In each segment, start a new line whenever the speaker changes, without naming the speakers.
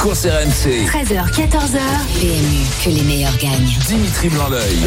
Les courses RMC.
13h, 14h. PMU, que les meilleurs gagnent.
Dimitri.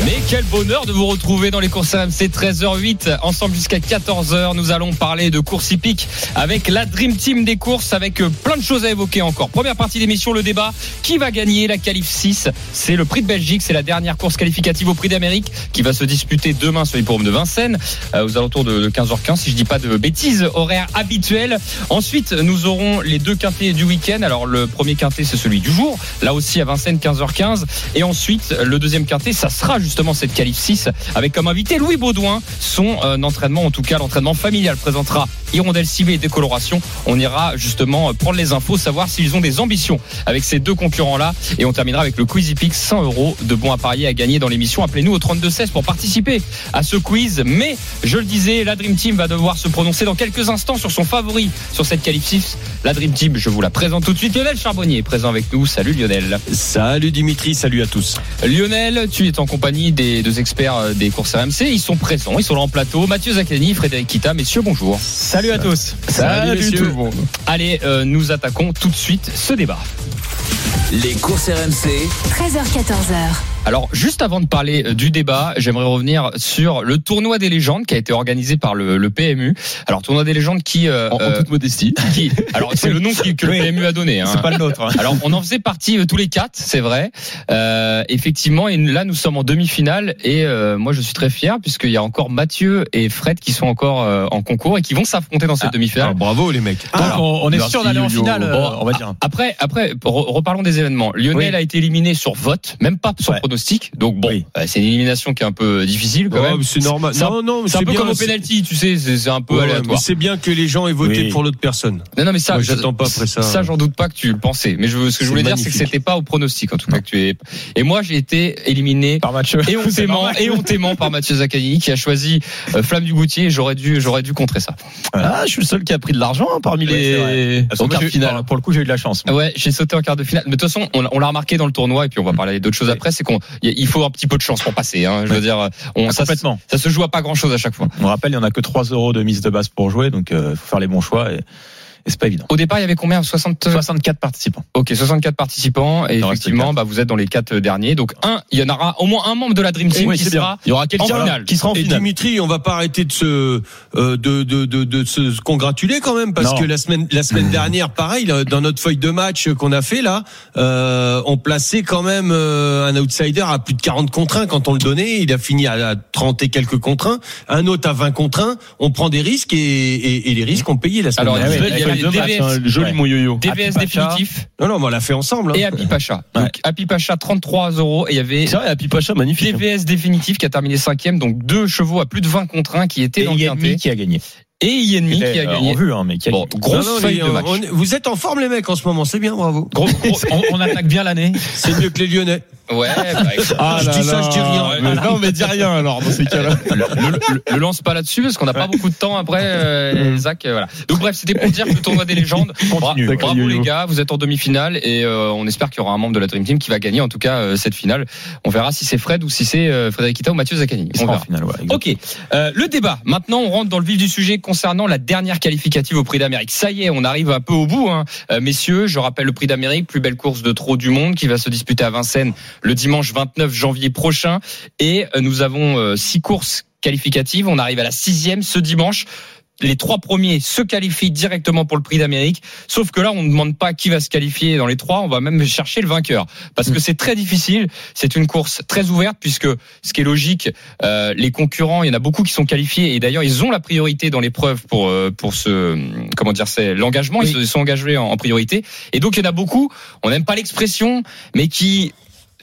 Mais quel bonheur de vous retrouver dans les courses RMC 13h08 ensemble jusqu'à 14h. Nous allons parler de course hippique avec la Dream Team des courses avec euh, plein de choses à évoquer encore. Première partie d'émission, le débat. Qui va gagner la qualif 6 C'est le prix de Belgique. C'est la dernière course qualificative au prix d'Amérique qui va se disputer demain sur l'hippodrome de Vincennes euh, aux alentours de 15h15 si je dis pas de bêtises. Horaire habituel. Ensuite, nous aurons les deux quintés du week-end. Alors le premier quintet, c'est celui du jour. Là aussi à Vincennes, 15h15. Et ensuite, le deuxième quintet, ça sera justement cette qualif 6 avec comme invité Louis Baudouin. Son euh, entraînement, en tout cas l'entraînement familial, présentera Hirondelle ciblée et décoloration. On ira justement prendre les infos, savoir s'ils ont des ambitions avec ces deux concurrents-là. Et on terminera avec le Quiz Hippique, 100 euros de bons à parier à gagner dans l'émission. Appelez-nous au 3216 pour participer à ce quiz. Mais, je le disais, la Dream Team va devoir se prononcer dans quelques instants sur son favori sur cette qualif 6. La Dream Team, je vous la présente tout de suite. Lionel Charbonnier est présent avec nous. Salut Lionel.
Salut Dimitri, salut à tous.
Lionel, tu es en compagnie des deux experts euh, des courses RMC. Ils sont présents, ils sont là en plateau. Mathieu Zaccani, Frédéric Kita. Messieurs, bonjour.
Salut à tous.
Salut,
messieurs.
tout le monde. Allez, euh, nous attaquons tout de suite ce débat.
Les courses RMC.
13h, 14h.
Alors, juste avant de parler euh, du débat, j'aimerais revenir sur le tournoi des légendes qui a été organisé par le, le PMU. Alors, tournoi des légendes qui, euh,
En, en
euh,
toute modestie.
qui alors c'est le nom qui- que le. PMU a donné. hein.
C'est pas le nôtre. hein.
Alors, on en faisait partie euh, tous les quatre, c'est vrai. Euh, effectivement, et là, nous sommes en demi-finale et euh, moi, je suis très fier puisqu'il y a encore Mathieu et Fred qui sont encore euh, en concours et qui vont s'affronter dans cette
Ah,
demi-finale.
bravo les mecs.
Donc on, on est
merci,
sûr d'aller en finale, euh,
Bon,
on va dire.
Après, après, re- reparlons des événements. Lionel
Oui.
a été éliminé sur vote, même pas sur
Ouais.
pronostic. Donc bon,
Oui.
euh, c'est une élimination qui est un peu difficile quand
Ouais,
même.
c'est normal.
C'est un-
Non, non,
C'est un peu
bien,
comme au penalty, tu sais, c'est un peu
Ouais,
aléatoire.
mais c'est bien que les gens aient voté
Oui.
pour l'autre personne.
Non, non, mais ça,
j'attends pas après ça.
Ça, j'en doute pas que tu le pensais. Mais je, ce que je voulais dire, c'est que c'était pas au pronostic, en tout cas, que tu es. Et moi, j'ai été éliminé.
Par match.
Et hontément, et hontément par Mathieu Zaccani qui a choisi euh, Flamme du Goutier. et J'aurais dû, j'aurais dû contrer ça.
Ah, je suis le seul qui a pris de l'argent hein, parmi les
Parce que
au quart
moi,
de finale. Pour le coup, j'ai eu de la chance.
Ouais, j'ai sauté en quart de finale. Mais de toute façon, on, on l'a remarqué dans le tournoi, et puis on va parler d'autres choses après. C'est qu'on, il faut un petit peu de chance pour passer. Hein, je veux dire, on,
Ah,
ça,
complètement.
ça se joue à pas grand chose à chaque fois.
On rappelle, il y en a que 3 euros de mise de base pour jouer, donc il faut faire les bons choix et, et c'est pas évident.
Au départ, il y avait combien? 60
64 participants.
Ok, 64 participants et effectivement, bah, vous êtes dans les quatre derniers. Donc un, il y en aura au moins un membre de la Dream Team
Oui,
qui sera
Il y aura
en
quelqu'un
finale.
qui sera en
Et
finale.
Dimitri, on va pas arrêter de se euh, de, de, de, de se congratuler quand même parce
Non.
que la semaine la semaine dernière, pareil, là, dans notre feuille de match qu'on a fait là, euh, on plaçait quand même euh, un outsider à plus de 40 contre 1 quand on le donnait. Il a fini à, à 30 et quelques contre 1. Un autre à 20 contre 1. On prend des risques et, et, et les risques ont payé la semaine
Alors,
dernière.
Matchs, hein, joli
ouais.
mon yo-yo.
DVS définitif
Non, non, mais on l'a fait ensemble. hein.
et Happy Pacha. Donc Happy Pacha 33 euros et il y avait
C'est vrai, Happy Pacha, magnifique.
DVS définitif qui a terminé cinquième, donc deux chevaux à plus de 20 contre 1 qui étaient
Et
dans le quintet.
qui a gagné.
Et Yenmi qui a
Euh,
gagné.
En vue, hein, mais qui a
Bon,
gagné.
grosse
Non, non,
feuille
les-
de match.
on- vous êtes en forme les mecs en ce moment, c'est bien, bravo.
Gros- gros-
on, on attaque bien l'année.
C'est mieux que les Lyonnais.
ouais, bah,
Ah
Je dis ça, je dis rien.
Mais non, mais dis rien alors dans ces cas-là.
le, le- le lance pas là-dessus parce qu'on n'a pas beaucoup de temps après, euh, Zach. euh, voilà. Donc bref, c'était pour dire que le tournoi des légendes.
Continue.
Bra- bravo les gars, vous êtes en demi-finale et euh, on espère qu'il y aura un membre de la Dream Team qui va gagner en tout cas euh, cette finale. On verra si c'est Fred ou si c'est euh, Frédéric Kita ou Mathieu Zaccani. On verra.
finale, ouais.
Ok, Euh, le débat. Maintenant, on rentre dans le vif du sujet concernant la dernière qualificative au Prix d'Amérique. Ça y est, on arrive un peu au bout, hein. Euh, messieurs. Je rappelle le Prix d'Amérique, plus belle course de trot du monde, qui va se disputer à Vincennes le dimanche 29 janvier prochain. Et euh, nous avons euh, six courses qualificatives. On arrive à la sixième ce dimanche. Les trois premiers se qualifient directement pour le prix d'Amérique. Sauf que là, on ne demande pas qui va se qualifier dans les trois. On va même chercher le vainqueur. Parce que c'est très difficile. C'est une course très ouverte puisque ce qui est logique, euh, les concurrents, il y en a beaucoup qui sont qualifiés et d'ailleurs ils ont la priorité dans l'épreuve pour euh, pour ce comment dire c'est l'engagement. Ils se sont engagés en, en priorité. Et donc il y en a beaucoup. On n'aime pas l'expression, mais qui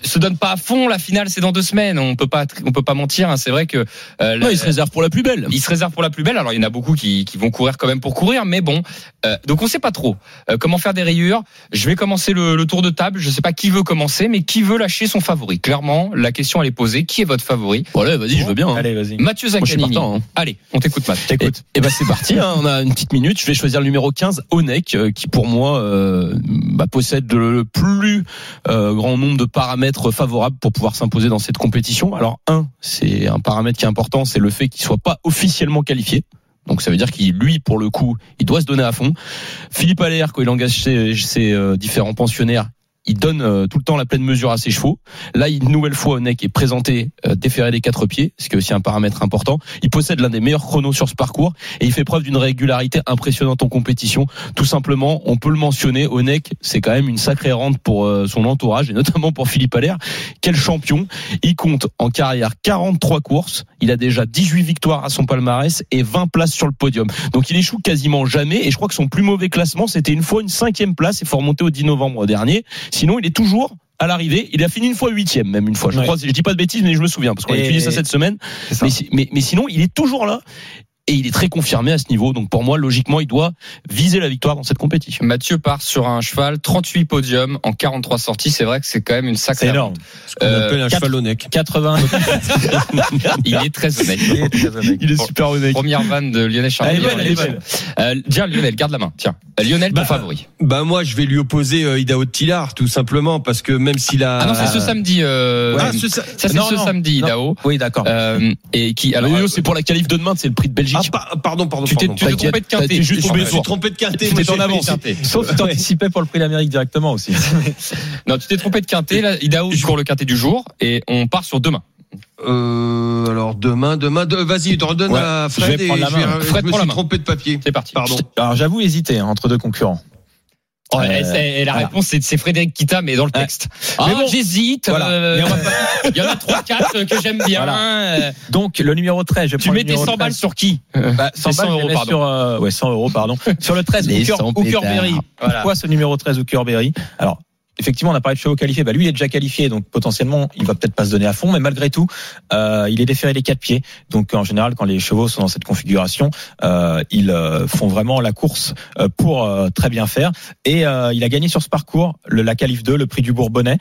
se donne pas à fond. La finale, c'est dans deux semaines. On peut pas, on peut pas mentir. hein. C'est vrai que euh,
Non,
la-
il se réserve pour la plus belle.
il se réserve pour la plus belle. Alors il y en a beaucoup qui, qui vont courir quand même pour courir, mais bon. Euh, donc on sait pas trop euh, comment faire des rayures. Je vais commencer le, le tour de table. Je sais pas qui veut commencer, mais qui veut lâcher son favori? Clairement, la question elle est posée. Qui est votre favori?
Voilà, vas-y, je veux bien. hein.
Allez, vas-y.
Mathieu Zaccanini.
partant, hein.
Allez, on t'écoute, Matt.
Et, et ben c'est parti, hein, on a une petite minute. Je vais choisir le numéro 15, Onek, euh, qui pour moi euh, bah, possède le, le plus euh, grand nombre de paramètres favorables pour pouvoir s'imposer dans cette compétition. Alors un, c'est un paramètre qui est important, c'est le fait qu'il soit pas officiellement qualifié. Donc ça veut dire qu'il, lui, pour le coup, il doit se donner à fond. Philippe Allaire, quand il engage ses, ses, euh, différents pensionnaires, il donne euh, tout le temps la pleine mesure à ses chevaux. Là, une nouvelle fois, Onek est présenté euh, déféré des quatre pieds, ce qui est aussi un paramètre important. Il possède l'un des meilleurs chronos sur ce parcours et il fait preuve d'une régularité impressionnante en compétition. Tout simplement, on peut le mentionner, Onek, c'est quand même une sacrée rente pour euh, son entourage et notamment pour Philippe Allaire. Quel champion Il compte en carrière 43 courses, il a déjà 18 victoires à son palmarès et 20 places sur le podium. Donc il échoue quasiment jamais et je crois que son plus mauvais classement, c'était une fois une cinquième place, il faut remonter au 10 novembre dernier. Sinon, il est toujours à l'arrivée, il a fini une fois huitième, même une fois. Je
Ouais.
crois, je dis pas de bêtises, mais je me souviens parce qu'on a étudié ça cette semaine. Mais sinon, il est toujours là et il est très confirmé à ce niveau. Donc pour moi, logiquement, il doit viser la victoire dans cette compétition.
Mathieu part sur un cheval, 38 podiums en 43 sorties. C'est vrai que c'est quand même une sacrée.
C'est énorme.
Ce qu'on
Euh,
appelle un cheval au nec.
80.
Il est très honnête.
Il est très honnête.
Il est super honnête.
Première vanne de Lionel Charbonnier. Euh, tiens, Lionel, garde la main. Tiens, Euh, Lionel, ton
Bah,
favori.
Bah moi, je vais lui opposer euh, Idaho Tillard, tout simplement, parce que même s'il a.
Ah non, c'est ce samedi. Euh,
Ah, ce sa-
Ça, c'est ce
non,
samedi,
non.
Idaho.
Oui, d'accord.
Euh, et qui, alors,
Alors, c'est pour la qualif de demain, c'est le prix de Belgique.
Ah, pa- pardon, pardon.
tu t'es tu trompé de quintet.
Je suis trompé de quintet.
Tu t'es en avance.
Sauf si t'anticipais pour le prix d'Amérique directement aussi.
Non, tu t'es trompé de quintet. Là, Idaho court le quintet du jour et on part sur demain.
Euh, alors demain, demain, de- vas-y, redonne
Ouais,
à
je
Fred
vais
et
prendre la
je, vais-
main.
je me
la
suis trompé de papier.
C'est parti.
Pardon.
Alors j'avoue hésiter hein, entre deux concurrents.
Oh,
Euh,
la
voilà.
réponse, c'est c'est Frédéric Kita, mais dans le texte.
Mais
Ah,
bon,
j'hésite.
voilà.
euh, Il y en a trois, quatre que j'aime bien.
Voilà.
Euh,
Donc le numéro 13, je
Tu
numéro
100 balles
13.
sur qui?
Bah, 100
C'est 100
balles,
euros, pardon.
Sur, euh, ouais, 100 euros, pardon. Sur le 13,
Les
Hooker,
100
Hooker
pétards.
Berry.
Voilà.
Pourquoi ce numéro 13, Hooker Berry? Alors, effectivement, on a parlé de chevaux qualifiés. Bah, lui, il est déjà qualifié, donc potentiellement, il va peut-être pas se donner à fond, mais malgré tout, euh, il est déféré des quatre pieds. Donc, en général, quand les chevaux sont dans cette configuration, euh, ils euh, font vraiment la course pour très bien faire. Et il a gagné sur ce parcours le, la qualif 2, le prix du Bourbonnais.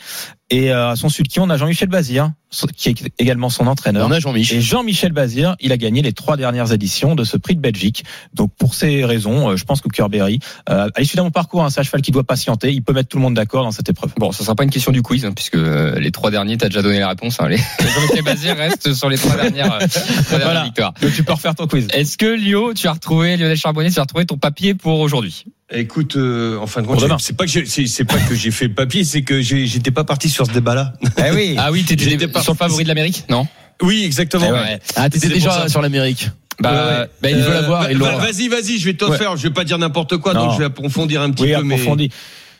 Et euh, à son sulky, on a Jean-Michel Bazir, qui est également son entraîneur.
On a Jean-Michel.
Et Jean-Michel Bazir, il a gagné les trois dernières éditions de ce prix de Belgique. Donc pour ces raisons, euh, je pense que Kerberry, euh, à l'issue d'un bon parcours, un cheval qui doit patienter, il peut mettre tout le monde d'accord dans cette épreuve.
Bon, ça sera pas une question du quiz, hein, puisque euh, les trois derniers, t'as déjà donné la réponse. Hein, les les Bazir restent sur les trois dernières, euh, trois dernières
Voilà.
victoires.
Donc tu peux refaire ton quiz.
Est-ce que Lio, tu as retrouvé Lionel Charbonnier, tu as retrouvé ton papier pour aujourd'hui?
Écoute, euh, en fin de compte, c'est pas que j'ai- c'est pas que j'ai fait le papier, c'est que j'ai- j'étais pas parti sur ce débat-là.
Eh oui.
Ah oui, t'étais sur le favori de l'Amérique, non?
Oui, exactement.
Eh ouais.
Ah, t'étais
C'est
déjà sur l'Amérique.
Bah,
Ouais,
bah, il
Euh,
veut la
l'avoir,
Bah,
il
bah, vas-y, vas-y, je vais te
Ouais.
faire. Je vais pas dire n'importe quoi,
Non.
donc je vais approfondir un petit
Oui,
peu. Mais
approfondi.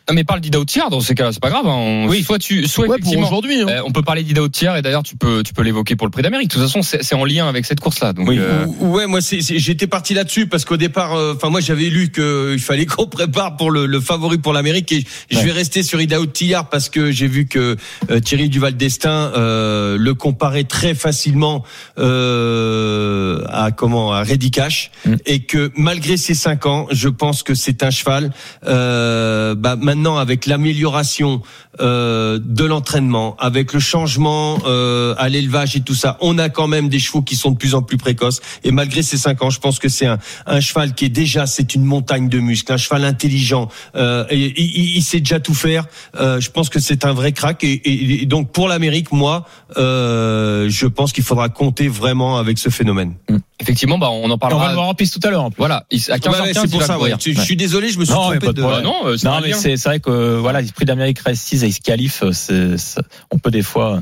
Non, mais parle d'Ida Tiers dans ces cas-là, c'est pas grave. Hein. On-
Oui.
Soit tu, soit
Ouais,
effectivement.
aujourd'hui. hein.
euh, on peut parler d'Ida Tiers et d'ailleurs tu peux, tu peux l'évoquer pour le Prix d'Amérique. De toute façon, c'est c'est en lien avec cette course-là. Donc,
Oui.
euh,
Ou- ouais, moi, c'est- c'est- j'étais parti là-dessus parce qu'au départ, euh, enfin, moi, j'avais lu qu'il fallait qu'on prépare pour le, le favori pour l'Amérique et je vais rester sur Idaho Tillard parce que j'ai vu que euh, Thierry Duval d'Estaing euh, le comparait très facilement euh, à comment à Reddy Cash
Mm.
et que malgré ses cinq ans, je pense que c'est un cheval. Euh, bah, maintenant, avec l'amélioration euh, de l'entraînement, avec le changement euh, à l'élevage et tout ça, on a quand même des chevaux qui sont de plus en plus précoces. Et malgré ces cinq ans, je pense que c'est un, un cheval qui est déjà, c'est une montagne de muscles, un cheval intelligent. Euh, et, il, sait déjà tout faire. Euh, je pense que c'est un vrai crack. Et, donc pour l'Amérique, moi, euh, je pense qu'il faudra compter vraiment avec ce phénomène.
Effectivement, bah, on en
On va
parlera.
le voir en piste tout à l'heure en plus.
Voilà, il- à 15h15,
Ouais, ouais, c'est
il
pour
va
ça.
courir.
ouais. Je, je suis désolé, je me suis
Non, mais
trompé
pas de
de.
problème.
Ah non, euh, c'est
Non, mais vrai que voilà, l'esprit d'Amérique reste 6 et il se on peut des fois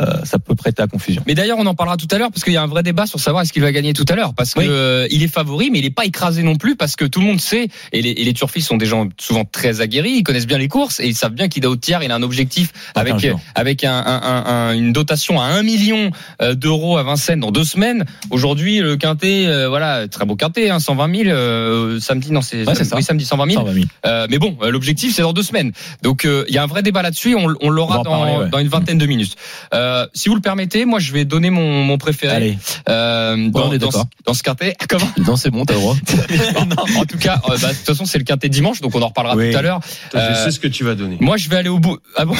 euh, ça peut prêter à confusion.
Mais d'ailleurs, on en parlera tout à l'heure parce qu'il y a un vrai débat sur savoir est-ce qu'il va gagner tout à l'heure parce que
Oui.
euh, il est favori, mais il est pas écrasé non plus parce que tout le monde sait et les, et les turfistes sont des gens souvent très aguerris, ils connaissent bien les courses et ils savent bien qu'Ida Tiers, il a un objectif
Dans
avec
15 jours.
avec un, un- un- un- une dotation à 1 million euh, d'euros à Vincennes dans deux semaines. Aujourd'hui, le quintet, euh, voilà, très beau quintet, hein, 120 000 euh, samedi, non c'est
Ouais, ça.
oui, samedi 120 000.
120 000.
Euh, mais bon, l'objectif c'est dans deux semaines. Donc euh, il y a un vrai débat là-dessus. On, on l'aura dans,
parler, ouais.
dans une vingtaine de minutes. Euh, si vous le permettez, moi je vais donner mon, mon préféré
Allez,
euh, dans, ce- dans ce quintet. Comment
Non, c'est bon, t'as le droit.
En tout cas, euh, bah, de toute façon c'est le quintet dimanche, donc on en reparlera
Oui.
tout à l'heure.
Je
Euh,
sais ce que tu vas donner.
Moi je vais aller au bout. Ah bon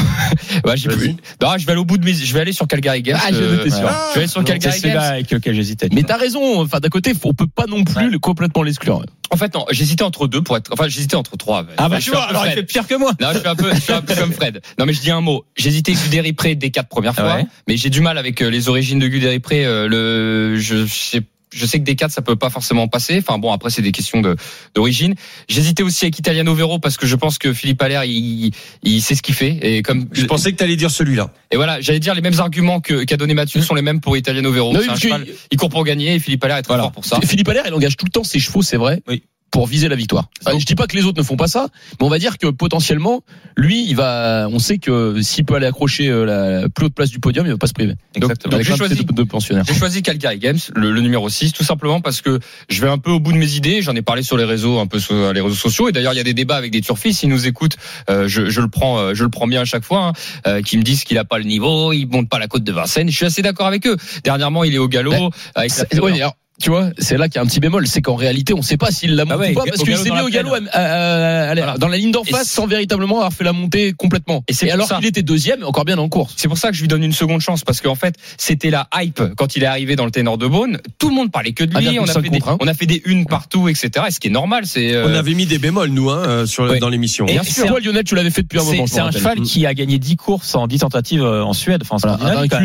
Ouais, j'ai plus. Non, je vais aller au bout de mes. Je vais aller sur Calgary Games.
Ah, je
euh,
sûr.
Je vais aller sur
c'est
Calgary
celui-là
Games.
avec lequel j'hésitais.
Mais t'as raison. Enfin, d'un côté, on peut pas non plus le- complètement l'exclure.
En fait, non, j'hésitais entre deux pour être. Enfin, j'hésitais entre trois.
Ah bah
Je
tu vois, alors il fait pire que moi.
Non, je suis un peu, je suis un peu comme Fred. Non, mais je dis un mot. J'hésitais Guderi Pré des quatre premières fois,
Ouais.
mais j'ai du mal avec euh, les origines de Guderi Pré. euh, le, je sais. Je sais que des quatre ça peut pas forcément passer. Enfin bon après c'est des questions de d'origine. J'hésitais aussi avec Italiano Vero parce que je pense que Philippe Allaire il, il sait ce qu'il fait et comme
Je pensais que tu allais dire celui-là.
et voilà j'allais dire les mêmes arguments que qu'a donné Mathieu sont les mêmes pour Italiano Vero.
Non,
il court pour gagner et Philippe Allaire est très
Voilà.
fort pour ça.
Philippe Allaire, il engage tout le temps ses chevaux, c'est vrai.
Oui.
Pour viser la victoire. Enfin, je dis pas que les autres ne font pas ça, mais on va dire que potentiellement, lui, il va. On sait que s'il peut aller accrocher euh, la plus haute place du podium, il va pas se priver.
Exactement.
donc, j'ai choisi-
deux pensionnaires.
J'ai choisi Calgary Games, le, le numéro 6, tout simplement parce que je vais un peu au bout de mes idées. J'en ai parlé sur les réseaux, un peu sur les réseaux sociaux. Et d'ailleurs, il y a des débats avec des turfistes. S'ils nous écoutent, euh, je, je le prends, euh, je le prends bien à chaque fois, hein, euh, qui me disent qu'il a pas le niveau, il monte pas la côte de Vincennes. Je suis assez d'accord avec eux. Dernièrement, il est au galop
Ben,
avec la
C'est- ouais, alors, tu vois, c'est là qu'il y a un petit bémol, c'est qu'en réalité, on sait pas s'il l'a monté
Ah ouais,
ou pas, parce qu'il s'est mis au galop
plaine.
à- à- à- à-
Voilà.
dans la ligne d'en face sans véritablement avoir fait la montée complètement.
Et c'est
alors qu'il était deuxième, et encore bien en course.
C'est pour ça que je lui donne une seconde chance parce qu'en fait, c'était la hype quand il est arrivé dans le ténor de Beaune. Tout le monde parlait que de lui.
1,5
On a fait des,
contre un.
on a fait des unes partout, etc. Et ce qui est normal, c'est. euh,
On avait mis des bémols, nous, hein, euh, sur, dans l'émission.
Et
Bien
c'est
sûr. Toi, Lionel, tu l'avais fait depuis un moment.
c'est un cheval qui a gagné 10 courses en 10 tentatives euh, en Suède, enfin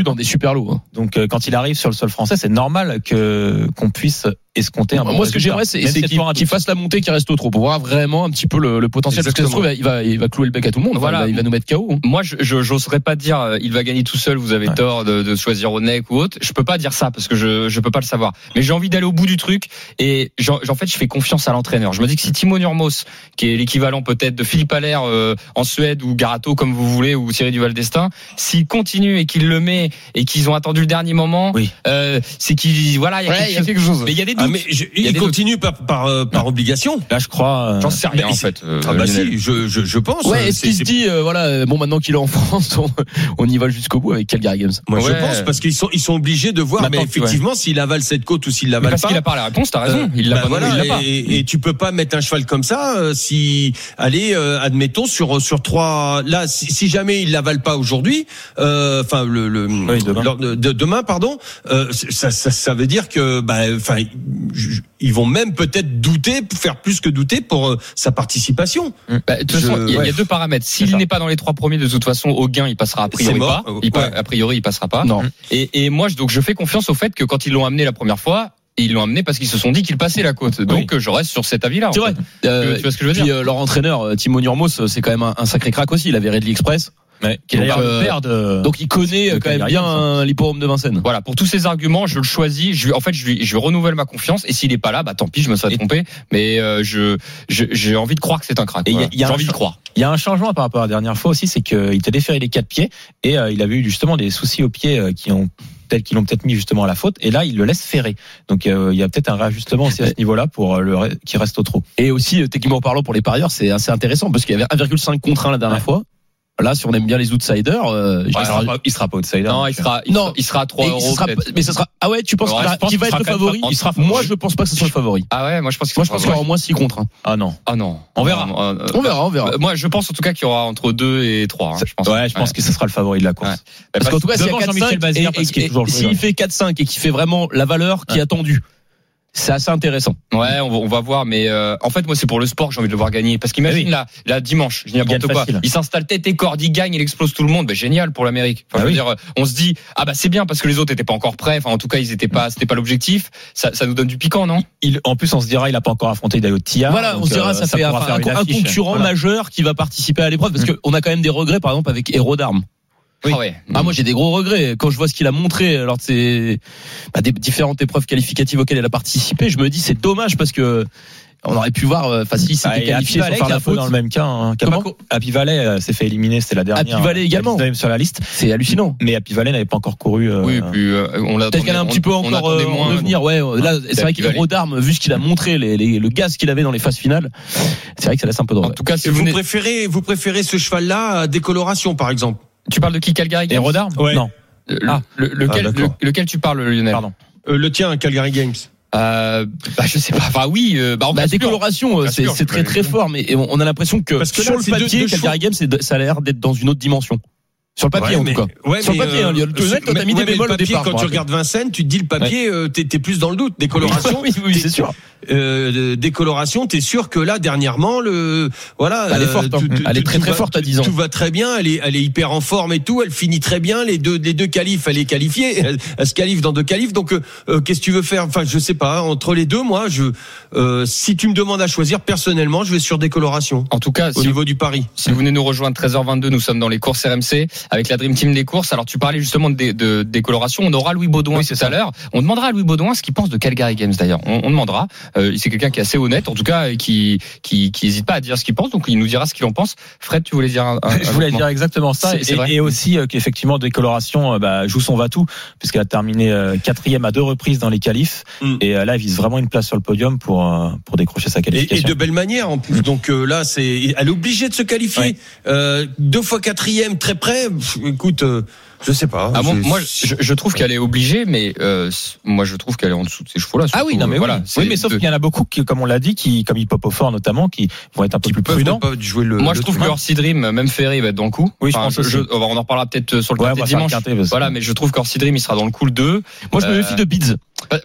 dans des super lots. hein.
Donc euh, quand il arrive sur le sol français, c'est normal que qu'on puisse escompter un bon
Moi, ce que j'aimerais, c'est qu'il qu'il fasse la montée qui reste au trop pour voir vraiment un petit peu le, le potentiel. Parce que ça se trouve, il va, il va clouer le bec à tout le monde. Enfin,
Voilà.
il, va, il va nous mettre KO. hein.
Moi, je j'oserais pas dire euh, il va gagner tout seul. Vous avez
Ouais.
tort de, de choisir Onek ou autre. Je peux pas dire ça parce que je je peux pas le savoir. Mais j'ai envie d'aller au bout du truc et j'en en fait je fais confiance à l'entraîneur. Je me dis que si Timo Nurmos, qui est l'équivalent peut-être de Philippe Allaire euh, en Suède ou Garato comme vous voulez ou Thierry Duval d'Estaing, s'il continue et qu'il le met et qu'ils ont attendu le dernier moment,
Oui.
euh, c'est qu'il voilà il y a,
Ouais,
quelque,
il y a
chose.
quelque chose.
Mais il y a des doutes.
Ah, mais je-
Il
continue par, par, euh, par obligation.
Là, je crois. euh,
J'en sais rien
mais
en fait. euh,
Ah bah si, je, je, je pense.
Ouais, est-ce qu'il se dit, euh, voilà, bon, maintenant qu'il est en France, on, on y va jusqu'au bout avec Calgary Games?
Moi, je pense parce qu'ils sont, ils sont obligés de voir.
Maintenant,
mais
tu-
effectivement, s'il avale cette côte ou s'il l'avale
parce
pas.
qu'il a pas la réponse, t'as raison. Il l'a
bah
pas.
voilà,
il l'a pas.
et, et tu peux pas mettre un cheval comme ça euh, si allez euh, admettons sur sur trois là si, si jamais il l'avale pas aujourd'hui euh, enfin le, le
Oui, demain.
demain pardon euh, ça, ça ça veut dire que bah enfin ils vont même peut-être douter faire plus que douter pour euh, sa participation
Bah, de toute
Je-
façon, il y, a- y deux paramètres. S'il n'est pas dans les trois premiers, de toute façon, au gain, il passera a priori pas. Il pa-
Ouais.
A priori, il passera pas.
Non.
Et, et moi, je- donc, je fais confiance au fait que quand ils l'ont amené la première fois, ils l'ont amené parce qu'ils se sont dit qu'il passait la côte. Donc, euh, je reste sur cet avis-là. en
C'est vrai.
fait.
Euh,
Tu vois ce que je veux
puis
dire
euh, leur entraîneur, euh, Timo Nurmos, euh, c'est quand même un, un sacré crack aussi. Il avait Redley Express.
Ouais, qui
Donc, euh,
père de.
Donc il connaît euh, quand même bien
Games,
euh, l'hipporome de Vincennes.
Voilà, pour tous ces arguments, je le choisis. Je, lui- en fait, je, lui, je lui renouvelle ma confiance. Et s'il est pas là, bah tant pis, je me serais trompé. Mais euh, je je- j'ai envie de croire que c'est un crack. Voilà. J'ai envie de croire.
Il y a un changement par rapport à la dernière fois aussi, c'est qu'il était déféré les quatre pieds et euh, il avait eu justement des soucis aux pieds euh, qui ont peut-être qui l'ont peut-être mis justement à la faute. Et là, il le laisse ferrer. Donc euh, il y a peut-être un réajustement aussi à ce niveau-là pour euh, le qui reste au trot.
Et aussi, euh, techniquement parlant, pour les parieurs, c'est assez intéressant parce qu'il y avait 1,5 contre 1 la dernière
Ouais.
fois. Là, si on aime bien les outsiders, euh, dirais-
sera pas, il sera pas outsider.
Non, il sera, il
Non.
sera, il sera à 3
Et
euros.
sera, mais ce sera. Ah ouais, tu penses
Ouais,
qu'il va,
pense
qu'il va être le favori
fa- il sera
Moi, je pense pas que ce soit le favori.
Ah ouais, moi je pense qu'il
Moi, je pense qu'il y aura au moins 6 contre 1.
Ah non.
Ah non.
On verra.
Euh, euh,
On verra, on verra.
Euh, Moi, je pense en tout cas qu'il y aura entre 2 et 3. je pense.
Ouais, je pense que ce sera le favori de la course.
Ouais.
Parce qu'en tout cas, s'il y a
devant
4-5,
Jean-Michel Bazir,
et-
parce
et-
qu'il est toujours
et
le
s'il
joueur.
fait 4-5 et qu'il fait vraiment la valeur qui est
Ouais.
attendue, c'est assez intéressant.
Ouais, on va, on va voir, mais euh, en fait, moi, c'est pour le sport que j'ai envie de le voir gagner. Parce qu'imagine
Ah oui.
là, là, dimanche, je dis n'importe quoi.
facile.
Il s'installe tête et corde, il gagne, il explose tout le monde. Ben, génial pour l'Amérique. Enfin,
Ah
je veux
oui.
dire, euh, on se dit, ah bah c'est bien parce que les autres étaient pas encore prêts. Enfin, en tout cas, ils étaient pas, c'était pas l'objectif. Ça, ça nous donne du piquant, non?
Il, en plus, on se dira, il a pas encore affronté Dayo Tillard.
Voilà,
donc,
on se dira,
euh,
ça, fait un, concurrent
Voilà.
majeur qui va participer à l'épreuve parce
Mm.
qu'on a quand même des regrets, par exemple, avec Héros d'Armes.
Ah ouais.
Ah moi j'ai des gros regrets quand je vois ce qu'il a montré lors de ces bah, des différentes épreuves qualificatives auxquelles elle a participé. Je me dis c'est dommage parce que on aurait pu voir. euh, Enfin si
Bah, Happy
qualifié sans faire la faute.
dans le même cas. Hein, Happy Valley euh, s'est fait éliminer, c'était la dernière.
Happy Valley
euh,
également.
19e sur la liste.
C'est hallucinant.
Mais Happy Valley n'avait pas encore couru. euh,
Oui, puis euh, on l'a
Peut-être qu'elle a un petit peu encore euh, en devenir. Ouais, là c'est vrai qu'il est d'armes vu ce qu'il a montré, les, les- le gaz qu'il avait dans les phases finales. C'est vrai que ça laisse un peu de
En tout cas, si vous
vous
venez-
préférez, vous préférez ce cheval-là à décoloration, par exemple?
Tu parles de qui Calgary
Et
Games
Rodard
Ouais.
Non.
Le-
Ah.
le- lequel,
Ah, d'accord.
le- lequel tu parles, Lionel
Pardon.
Euh, Le tien, Calgary Games.
Euh, bah, je sais pas. Enfin, oui. euh, bah,
La
plus.
décoloration, euh, c'est très très fort, mais on a l'impression que,
Parce que là,
sur le
deux-
papier,
deux
Calgary Games, c'est- ça a l'air d'être dans une autre dimension. Sur le papier
Ouais,
en
mais-
tout cas.
ouais,
Sur le papier, hein,
euh,
toi,
sur-
t'as mis des bémols
le
au départ,
Quand tu regardes Vincennes, tu te dis le papier, euh, t'es t'es plus dans le doute. Décoloration,
oui, oui, c'est sûr.
euh, décoloration, t'es sûr que là dernièrement le voilà,
Elle est
euh,
forte, hein.
tout-
Elle est très, très
va-
forte à 10 ans.
Tout va très bien, elle est elle est hyper en forme et tout, elle finit très bien. Les deux les deux qualifs, elle est qualifiée, elle, elle se qualifie dans deux qualifs. Donc euh, euh, qu'est-ce que tu veux faire? Enfin, je sais pas. Entre les deux, moi, je euh, si tu me demandes à choisir personnellement, je vais sur décoloration
En tout cas,
au
si,
niveau du pari.
si vous venez nous rejoindre 13h22, nous sommes dans les courses RMC avec la Dream Team des courses. Alors tu parlais justement de, dé- de décoloration. On aura Louis Baudouin
Oui,
tout à
ça.
l'heure. On demandera à Louis Baudouin ce qu'il pense de Calgary Games d'ailleurs. On, on demandera. Euh, c'est quelqu'un qui est assez honnête, en tout cas, et qui qui qui hésite pas à dire ce qu'il pense. Donc il nous dira ce qu'il en pense. Fred, tu voulais dire un, un-
Je voulais dire exactement ça.
C'est- c'est
Et,
vrai.
et aussi euh, qu'effectivement, décoloration euh, bah, joue son va-tout, puisqu'elle a terminé euh, quatrième à deux reprises dans les qualifs.
Mm.
Et euh, là, elle vise vraiment une place sur le podium pour, euh, pour décrocher sa
Et, et
qualification.
de belle manière en plus. Donc euh, là, c'est, elle est obligée de se qualifier.
Ouais.
Euh, deux fois quatrième, très près. Pff, écoute, euh, je sais pas.
Ah bon, moi je, je trouve qu'elle est obligée, mais euh, moi je trouve qu'elle est en dessous de ces chevaux-là.
Ah oui, non mais
euh,
oui.
voilà.
oui, mais sauf
de-
qu'il y en a beaucoup qui, comme on l'a dit, qui, comme Hip Hop au fort notamment, qui vont être un peu plus
peuvent
prudents.
jouer le.
Moi,
le
je trouve que Orsi Dream, même Ferré, il va être dans le coup.
Oui, je pense
on en reparlera peut-être sur le
Ouais,
dimanche.
quintet,
Voilà, mais je trouve qu'Orsi Dream, il sera dans le coup le 2.
Moi, je me
Euh,
méfie de Bids.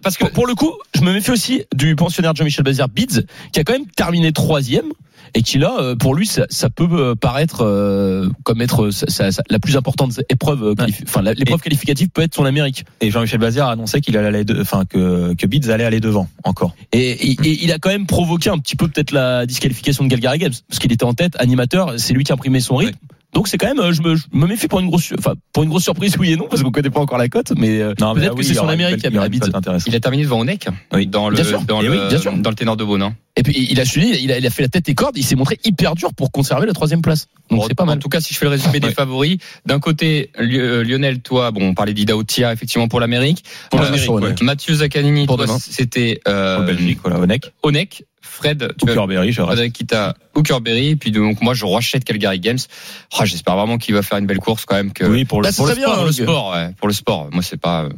Parce que
Pour, pour le coup, je me méfie aussi du pensionnaire Jean-Michel Bazir Bids, qui a quand même terminé troisième et qui là, euh, pour lui, ça, ça peut euh, paraître euh, comme être la plus importante épreuve, enfin l'épreuve qualificative peut être son Amérique.
Et Jean-Michel Bazir a annoncé qu'il allait enfin que que Bids allait aller devant encore.
Et, et- et il a quand même provoqué un petit peu peut-être la disqualification de Galgary Games parce qu'il était en tête, animateur, c'est lui qui imprimait son rythme. Donc c'est quand même, euh, je me, je me méfie pour une grosse, enfin pour une grosse surprise oui et non parce qu'on connaît pas encore la cote, mais euh,
Non,
peut-être que
oui,
c'est son Amérique qui a
il
a terminé devant Onek.
Oui.
Dans le,
Bien sûr.
dans
Et
le,
oui, bien sûr.
dans le ténor de Beaune.
Et puis il a suivi, il a, il a fait la tête et corde, il s'est montré hyper dur pour conserver la troisième place. Donc c'est pas
En
mal.
tout cas, si je fais le résumé des
Ouais.
favoris, d'un côté, euh, Lionel, toi, bon, on parlait d'Ida Otia, effectivement, pour l'Amérique.
Pour
Euh,
l'Amérique, ouais.
Mathieu Zaccanini, c'était, euh,
En Belgique, voilà, Onek.
Fred, tu
Ou
as
Kerberry, je
puis donc moi je rachète Calgary Games. Ah, J'espère vraiment qu'il va faire une belle course quand même. Que
Oui, pour le,
Bah,
pour le
bien,
sport, pour le sport, ouais, pour le sport. Moi c'est pas. euh,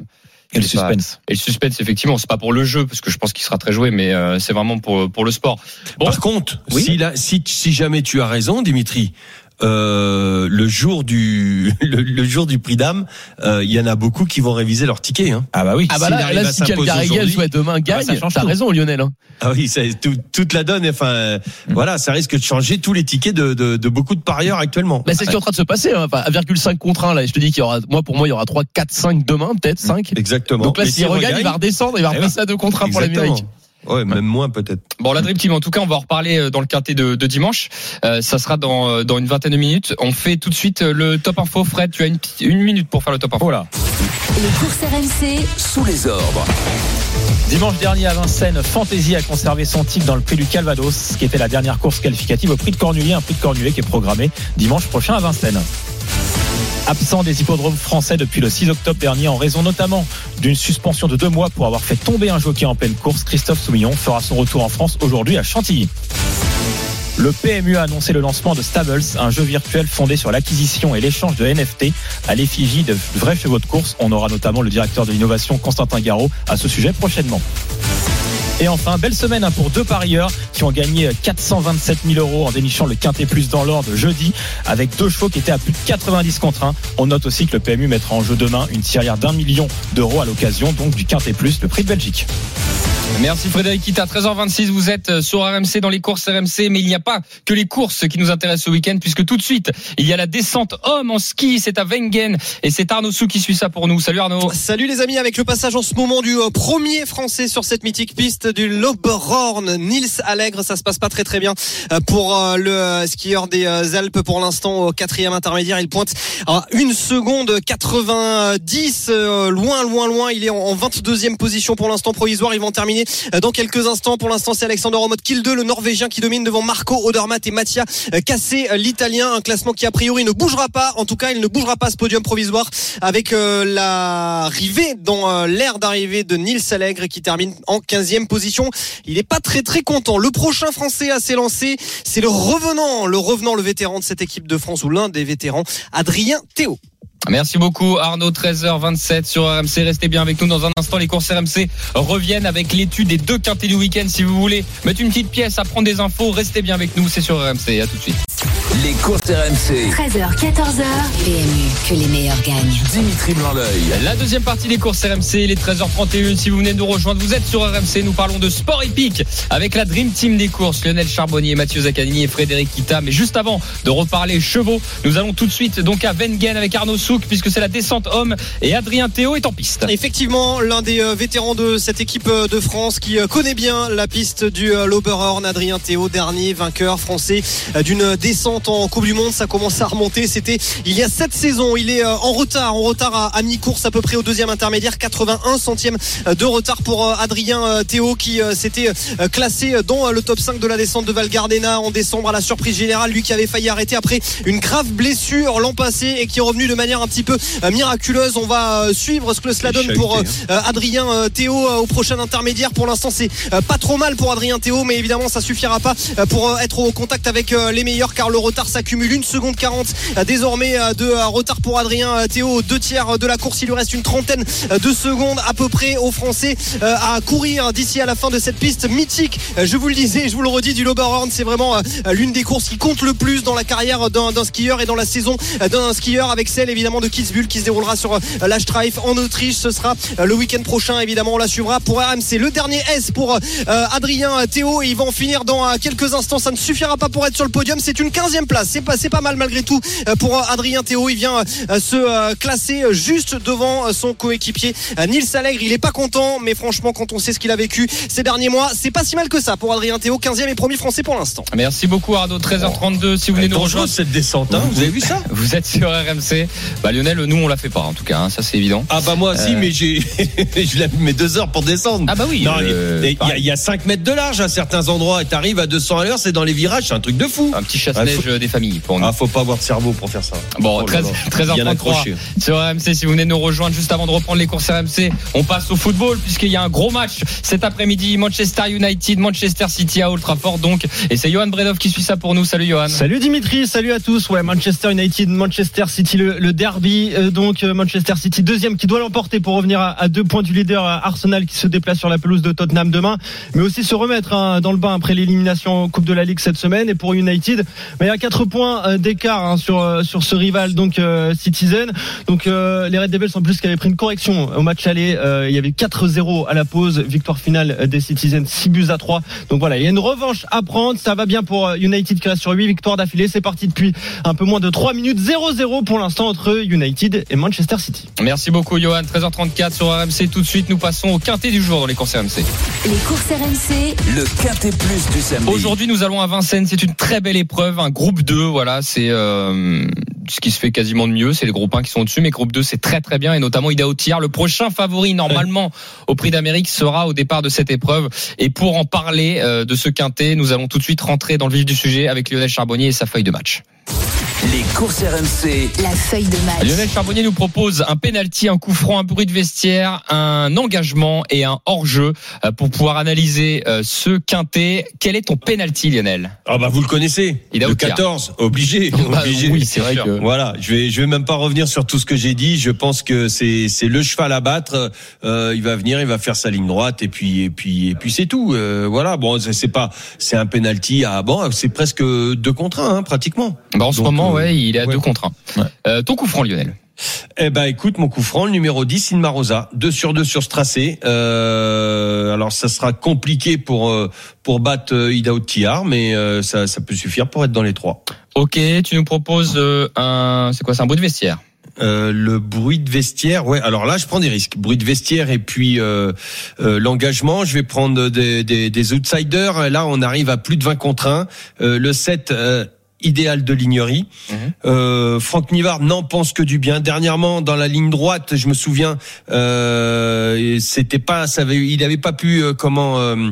et le
c'est pas-
suspense.
Et le suspense, effectivement, c'est pas pour le jeu parce que je pense qu'il sera très joué, mais euh, c'est vraiment pour pour le sport. Bon.
Par contre,
Oui.
si, là, si, si jamais tu as raison, Dimitri, euh, le jour du le, le jour du prix d'âme, euh, il y en a beaucoup qui vont réviser leur ticket. Hein.
Ah bah oui.
Ah bah là, là si
s'imposer
Calgary Games
aujourd'hui,
ouais, demain gagne,
ça change
t'as raison Lionel. Hein.
Ah oui, ça, tout- toute la donne. Enfin, euh,
Mm.
voilà, ça risque de changer tous les tickets de, de, de beaucoup de parieurs actuellement.
Bah, c'est ce qui est en train de se passer. Hein. Enfin, 1,5 contre 1 là. Je te dis qu'il y aura, moi pour moi il y aura 3, 4, 5 demain peut-être 5.
Exactement.
Donc là s'il regagne, il va redescendre, il va
Eh
repasser à 2 contre 1 pour l'Amérique.
Ouais, même moins peut-être.
Bon, la Dream Team, en tout cas, on va en reparler euh, dans le quintet de, de dimanche. Euh, ça sera dans, euh, dans une vingtaine de minutes. On fait tout de suite le top info. Fred, tu as une, une minute pour faire le top info.
Voilà.
Les courses RMC,
Sous les ordres.
Dimanche dernier à Vincennes, Fantasy a conservé son titre dans le prix du Calvados, qui était la dernière course qualificative au prix de Cornulier, un prix de Cornulier qui est programmé dimanche prochain à Vincennes. Absent des hippodromes français depuis le 6 octobre dernier en raison notamment d'une suspension de deux mois pour avoir fait tomber un jockey en pleine course, Christophe Soumillon fera son retour en France aujourd'hui à Chantilly. Le PMU a annoncé le lancement de Stables, un jeu virtuel fondé sur l'acquisition et l'échange de NFT à l'effigie de vrais chevaux de course. On aura notamment le directeur de l'innovation Constantin Garot à ce sujet prochainement. Et enfin, belle semaine hein, pour deux parieurs qui ont gagné 427 000 euros en dénichant le Quintet Plus dans l'ordre jeudi avec deux chevaux qui étaient à plus de 90 contre 1. On note aussi que le PMU mettra en jeu demain une tirelire d'un million d'euros à l'occasion donc du Quintet Plus, le prix de Belgique.
Merci Frédéric Kita. 13h26, vous êtes euh, sur RMC dans les courses RMC, mais il n'y a pas que les courses qui nous intéressent ce week-end, puisque tout de suite, il y a la descente homme en ski. C'est à Wengen et c'est Arnaud Sou qui suit ça pour nous. Salut Arnaud.
Salut les amis, avec le passage en ce moment du euh, premier français sur cette mythique piste, du Loberhorn, Nils Allègre. Ça se passe pas très très bien euh, pour euh, le euh, skieur des Alpes pour l'instant au quatrième intermédiaire. Il pointe à une seconde 90, loin loin loin. Il est en 22e position pour l'instant provisoire. Ils vont terminer dans quelques instants. Pour l'instant, c'est Alexander Romot Kill 2, le Norvégien qui domine devant Marco Odermatt et Mattia Cassé, l'Italien. Un classement qui a priori ne bougera pas. En tout cas, il ne bougera pas ce podium provisoire avec l'arrivée dans l'air d'arrivée de Nils Allègre qui termine en 15e position. Il n'est pas très très content. Le prochain Français à s'élancer, c'est le revenant, le revenant, le vétéran de cette équipe de France ou l'un des vétérans, Adrien Théo.
Merci beaucoup Arnaud, 13h27 sur RMC. Restez bien avec nous dans un instant. Les courses RMC reviennent avec l'étude des deux quintés du week-end. Si vous voulez mettre une petite pièce, apprendre des infos, restez bien avec nous. C'est sur RMC. À tout de suite.
Les courses RMC.
13h, 14h. PMU, que les meilleurs gagnent.
Dimitri blanc
La deuxième partie des courses RMC, les 13h31. Si vous venez de nous rejoindre, vous êtes sur RMC. Nous parlons de sport épique avec la Dream Team des courses. Lionel Charbonnier, Mathieu Zaccanini et Frédéric Kita. Mais juste avant de reparler chevaux, nous allons tout de suite donc à Wengen avec Arnaud Souk puisque c'est la descente homme et Adrien Théo est en piste.
Effectivement, l'un des euh, vétérans de cette équipe euh, de France qui euh, connaît bien la piste du Loberhorn, Adrien Théo, dernier vainqueur français d'une descente en Coupe du Monde. Ça commence à remonter. C'était il y a sept saisons. Il est en retard, en retard à, mi-course à peu près au deuxième intermédiaire, 81 centièmes de retard pour Adrien Théo qui s'était classé dans le top 5 de la descente de Val Gardena en décembre à la surprise générale. Lui qui avait failli arrêter après une grave blessure l'an passé et qui est revenu de manière un petit peu euh, miraculeuse. On va euh, suivre ce que cela donne pour euh. Adrien Théo au prochain intermédiaire. Pour l'instant, c'est pas trop mal pour Adrien Théo, mais évidemment, ça suffira pas pour être au contact avec les meilleurs car le retard s'accumule. Une seconde 40 désormais de retard pour Adrien Théo. Deux tiers de la course, il lui reste une trentaine de secondes à peu près aux Français à courir d'ici à la fin de cette piste mythique. Je vous le disais, je vous le redis, du Loberhorn, c'est vraiment l'une des courses qui compte le plus dans la carrière d'un skieur et dans la saison d'un skieur avec celle évidemment de Kitzbühel qui se déroulera sur euh, la en Autriche. Ce sera euh, le week-end prochain, évidemment, on la suivra pour RMC. Le dernier S pour euh, Adrien Théo et ils vont finir dans quelques instants. Ça ne suffira pas pour être sur le podium. C'est une 15e place. C'est pas, pas mal malgré tout pour Adrien Théo. Il vient se classer juste devant son coéquipier Nils Allègre. Il est pas content, mais franchement, quand on sait ce qu'il a vécu ces derniers mois, c'est pas si mal que ça pour Adrien Théo, 15e et premier français pour l'instant.
Merci beaucoup Arnaud. 13h32. Si vous venez nous rejoindre
cette descente, hein. vous avez vu ça
Vous êtes sur RMC. Bah, Lionel, nous on la fait pas en tout cas, hein, ça c'est évident.
Ah bah moi aussi, euh, mais j'ai je l'ai mis deux heures pour descendre.
Ah bah oui.
Euh, il y, a 5 mètres de large à certains endroits et t'arrives à 200 à l'heure, c'est dans les virages, c'est un truc de fou.
Un petit chasse-neige euh, des familles pour nous.
Ah faut pas avoir de cerveau pour faire ça.
Bon, 13, 13h33 sur RMC. Si vous venez nous rejoindre juste avant de reprendre les courses RMC, on passe au football puisqu'il y a un gros match cet après-midi. Manchester United, Manchester City à Old Trafford donc. Et c'est Johan Bredov qui suit ça pour nous. Salut Johan.
Salut Dimitri, salut à tous. Ouais, Manchester United, Manchester City, le, le derby. donc Manchester City deuxième qui doit l'emporter pour revenir à, deux points du leader Arsenal qui se déplace sur la pelouse de Tottenham demain, mais aussi se remettre hein, dans le bain après l'élimination Coupe de la Ligue cette semaine. Et pour United, mais il y a quatre points euh, d'écart hein, sur euh, sur ce rival donc euh, Citizen. Donc les Red Devils en plus qui avaient pris une correction au match aller, il y avait 4-0 à la pause, victoire finale des Citizens 6 buts à 3. Donc voilà, il y a une revanche à prendre, ça va bien pour United qui reste sur 8 victoires d'affilée. C'est parti depuis un peu moins de 3 minutes 0-0 pour l'instant entre United et Manchester City.
Merci beaucoup Johan. 13h34 sur RMC. Tout de suite, nous passons au quintet du jour dans les courses RMC.
Les courses RMC.
Le quintet plus du samedi.
Aujourd'hui, nous allons à Vincennes. C'est une très belle épreuve. Un groupe 2, voilà, c'est euh, ce qui se fait quasiment de mieux. C'est les groupes 1 qui sont au-dessus, mais groupe 2, c'est très très bien. Et notamment Ida Otiar, le prochain favori normalement au prix d'Amérique sera au départ de cette épreuve. Et pour en parler euh, de ce quintet, nous allons tout de suite rentrer dans le vif du sujet avec Lionel Charbonnier et sa feuille de match.
Les courses RMC.
La feuille de match.
Lionel Charbonnier nous propose un penalty, un coup franc, un bruit de vestiaire, un engagement et un hors-jeu euh, pour pouvoir analyser euh, ce quintet. Quel est ton penalty, Lionel?
Ah bah vous le connaissez. Il a le 14, obligé.
Bah,
obligé.
Oui, c'est vrai que
voilà. Je vais je vais même pas revenir sur tout ce que j'ai dit. Je pense que c'est c'est le cheval à battre. Euh, il va venir, il va faire sa ligne droite et puis et puis et puis c'est tout. Euh, voilà. Bon, c'est pas c'est un penalty à bon, c'est presque deux contre un hein, pratiquement.
Bah en ce moment ouais, il est à deux contre un. Euh, ton coup franc, Lionel
eh ben, écoute, mon coup franc, le numéro 10, Inma Rosa, 2 sur 2 sur ce tracé. Euh, alors, ça sera compliqué pour euh, pour battre euh, Ida Tiar, mais euh, ça, ça peut suffire pour être dans les trois.
Ok, tu nous proposes un, c'est quoi, c'est un bout de vestiaire?
Euh, le bruit de vestiaire, ouais. Alors là, je prends des risques. Bruit de vestiaire et puis euh, euh, l'engagement. Je vais prendre des, des, des outsiders. Là, on arrive à plus de 20 contre 1. Euh, le 7 euh, idéal de Lignerie. Euh, Franck Nivard n'en pense que du bien. Dernièrement, dans la ligne droite, je me souviens, euh, c'était pas, ça avait, il n'avait pas pu euh, comment euh,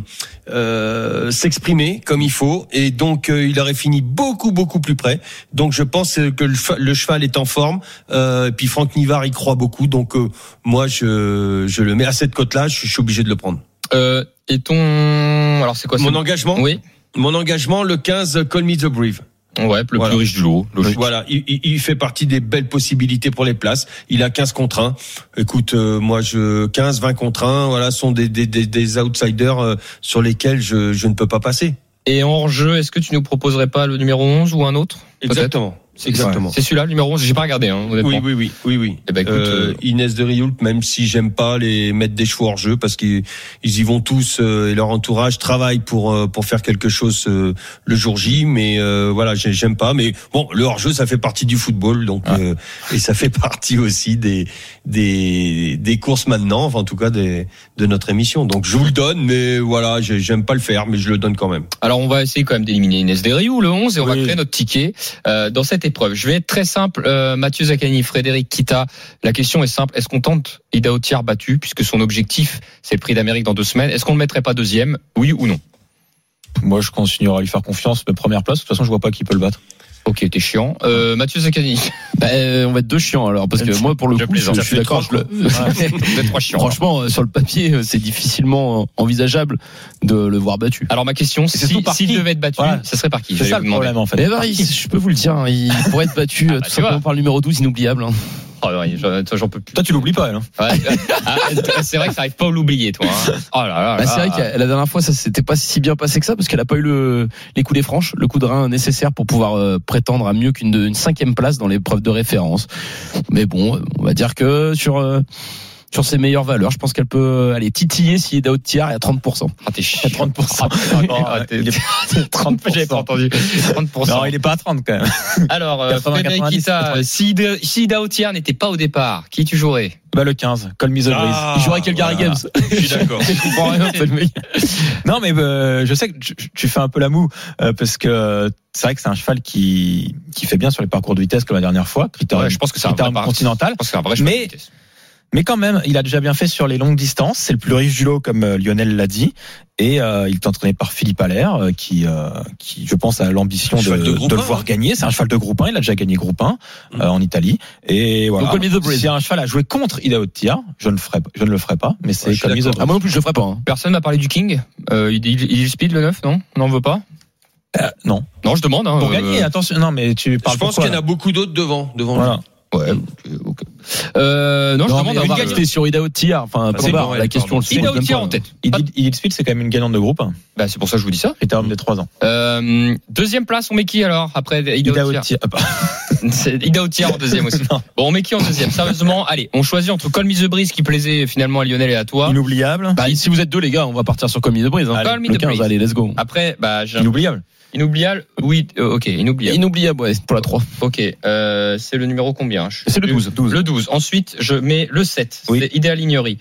euh, s'exprimer comme il faut, et donc euh, il aurait fini beaucoup beaucoup plus près. Donc je pense que le, cheval est en forme. Euh, et puis Franck Nivard y croit beaucoup, donc euh, moi je, je le mets à cette cote-là. Je, suis- je suis obligé de le prendre.
Euh, et ton. Alors, c'est quoi
Mon engagement?
Oui.
Mon engagement, le 15, Call Me the Brave.
Ouais, le
Voilà.
plus riche du lot. Logique.
Voilà, il, il- il fait partie des belles possibilités pour les places. Il a 15 contre 1. Écoute, euh, moi je 15, 20 contre 1, voilà, sont des, des, des, des outsiders euh, sur lesquels je, je ne peux pas passer.
Et en jeu, est-ce que tu nous proposerais pas le numéro 11 ou un autre
Exactement. Exactement.
C'est celui-là, numéro 11. J'ai pas regardé, hein, honnêtement.
Oui, oui, oui, oui, oui.
Eh ben, écoute,
Euh,
euh,
Inès de Rioult, même si j'aime pas les mettre des chevaux hors jeu, parce qu'ils ils y vont tous euh, et leur entourage travaille pour euh, pour faire quelque chose euh, le jour J, mais euh, voilà, j'ai- j'aime pas. Mais bon, le hors jeu, ça fait partie du football, donc euh, et ça fait partie aussi des des des courses maintenant, enfin en tout cas des de notre émission. Donc je vous le donne, mais voilà, j'ai- j'aime pas le faire, mais je le donne quand même.
Alors on va essayer quand même d'éliminer Inès Desriou, le 11, et on va créer notre ticket euh, dans cette Je vais être très simple. Euh, Mathieu Zaccani, Frédéric Kita, la question est simple. Est-ce qu'on tente Ida Otiar battu, puisque son objectif, c'est le prix d'Amérique dans deux semaines? Est-ce qu'on ne le mettrait pas deuxième? Oui ou non?
Moi, je continuerai à lui faire confiance. Mais première place, de toute façon, je vois pas qui peut le battre.
Ok, t'es chiant. Euh, Mathieu Zaccani,
Bah, euh, on va être deux chiants alors parce que moi pour le coup je, suis d'accord. je
chiants.
Franchement euh, sur le papier euh, c'est difficilement envisageable de le voir battu.
Alors ma question,
c'est
si, s'il devait être battu,
Voilà.
ça serait par qui
C'est ça le problème, en fait.
Il- je peux vous le dire, hein, il pourrait être battu
Ah, bah,
tout simplement par le numéro 12 inoubliable. hein.
Oh, ouais, j'en j'en peux plus.
Toi, tu l'oublies pas, elle. hein.
Ouais. Ah, c'est vrai que ça arrive pas à l'oublier, toi. hein. Oh là là.
Bah, c'est vrai que la dernière fois ça s'était pas si bien passé que ça parce qu'elle a pas eu le, les coups des franches, le coup de rein nécessaire pour pouvoir euh, prétendre à mieux qu'une une cinquième place dans l'épreuve de référence. Mais bon, on va dire que sur euh, sur ses meilleures valeurs, je pense qu'elle peut aller titiller si Ida Tiers est à 30%.
Ah, t'es chiant.
30%.
Ah, t'es-
il est 30%.
J'avais pas entendu. 30%.
Non, il est pas à 30 quand même.
Alors, euh,
80,
Frédéric
90,
Kita,
90.
si, Ida- si n'était pas au départ, qui tu jouerais?
Bah, le 15. Call me the breeze.
Il jouera avec le Gary
voilà.
Games.
Je suis d'accord.
Je comprends rien, c'est le mec.
Non, mais euh, je sais que tu, tu fais un peu la moue euh, parce que c'est vrai que c'est un cheval qui qui fait bien sur les parcours de vitesse comme la dernière fois.
Ouais, je pense que c'est un par-
continental.
Je pense que c'est un vrai
Mais-
cheval de vitesse.
Mais quand même, il a déjà bien fait sur les longues distances. C'est le plus riche du lot, comme euh, Lionel l'a dit. Et euh, il est entraîné par Philippe Allaire, euh, qui, euh, qui, je pense, a l'ambition de,
de
le voir gagner. C'est un cheval de groupe 1. Il a déjà gagné groupe 1
Mm.
euh, en Italie. Et voilà.
Breeze.
Si un cheval a joué contre Ida Tir, je ne ferai, je ne le ferai pas. Mais c'est
Ouais, je suis
Call me the
d'accord.
breeze.
Ah, moi non plus, je le ferai pas. hein.
Personne m'a parlé du King. Euh, il, il, il speed le 9, non? On n'en veut pas?
Euh, non.
Non, je demande. Hein,
Pour
euh,
gagner, attention. Non, mais tu parles
Je pense qu'il y en a beaucoup d'autres devant, devant. lui.
Voilà.
Ouais, ok, ok. Euh, non, je
Non,
demande
mais
à voir.
rester sur Ida Tiers. Enfin,
c'est
pas
bon,
la question.
Ida Otiar en tête.
Edith Edith Speed, c'est quand même une gagnante de groupe.
Bah, c'est pour ça que je vous dis ça.
Critérium des 3 ans.
Euh, deuxième place, on met qui alors après Ida, Otiar
Otiar. Ah, bah,
C'est Ida Otiar en deuxième aussi.
Non.
Bon, on met qui en deuxième? Sérieusement, allez, on choisit entre Call Me the Breeze qui plaisait finalement à Lionel et à toi.
Inoubliable.
Bah, si vous êtes deux, les gars, on va partir sur Commis de Brise. Hein.
Call Me
Le
the
15,
Breeze.
allez, let's go.
Après, bah, j'ai un-
Inoubliable.
Inoubliable. Oui, euh, ok, inoubliable.
Inoubliable, ouais, pour la 3.
Ok, euh, c'est le numéro combien Je-
C'est le 12.
Le 12. Ensuite, je mets le 7.
Oui.
C'est Idéal Ignory.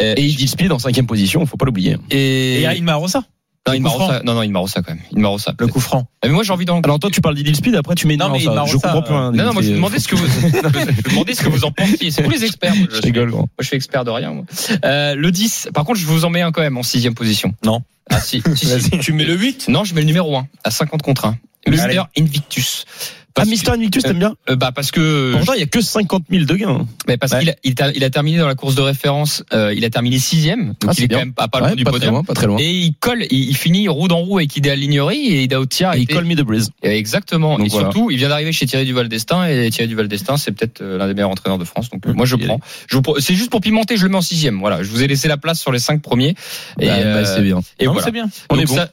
Euh,
Et Idil Speed en cinquième position, faut pas l'oublier.
et,
Et Inma Rosa.
Non,
le
Rossa-
franc.
non, non, Inma Rossa quand même. Inma Rossa.
Le coup franc.
Ah, Mais moi, j'ai envie d'en.
Alors toi, tu parles d'Idil Speed, après tu mets
Non, mais
Je comprends plus. rien.
Non, non, moi, je me demandais ce que vous, je me demandais ce que vous en pensiez. C'est vous les experts. Moi, je,
rigole. gros.
Moi, je suis expert de rien. Moi. Euh, le 10. Par contre, je vous en mets un quand même en sixième position.
Non.
Ah, si. si, si.
Tu mets le 8
Non, je mets le numéro 1 à 50 contre 1. Mister
Allez.
Invictus.
Ah,
Parce
Mister Invictus, t'aimes bien
euh, bah, parce que.
Pourtant, il y a que 50 000 de gains.
Mais parce
Ouais.
qu'il a, il a, il a terminé dans la course de référence, euh, il a terminé sixième, donc
Ah,
il est
bien.
quand même pas, pas loin
Ouais,
du
pas très
podium.
loin, pas très loin.
Et il colle, il, il finit roue dans roue avec Idéal Lignery et Ida Otiar
Et il me the breeze.
Exactement.
Donc
et
voilà.
surtout, il vient d'arriver chez Thierry Duval d'Estaing et Thierry Duval d'Estaing, c'est peut-être euh, l'un des meilleurs entraîneurs de France. Donc euh, moi, je prends. Je c'est juste pour pimenter, je le mets en sixième. Voilà, je vous ai laissé la place sur les cinq premiers. Et,
Bah, bah,
euh,
c'est bien.
Et
Non,
voilà.
c'est bien.
On
Donc
est bon.
ça-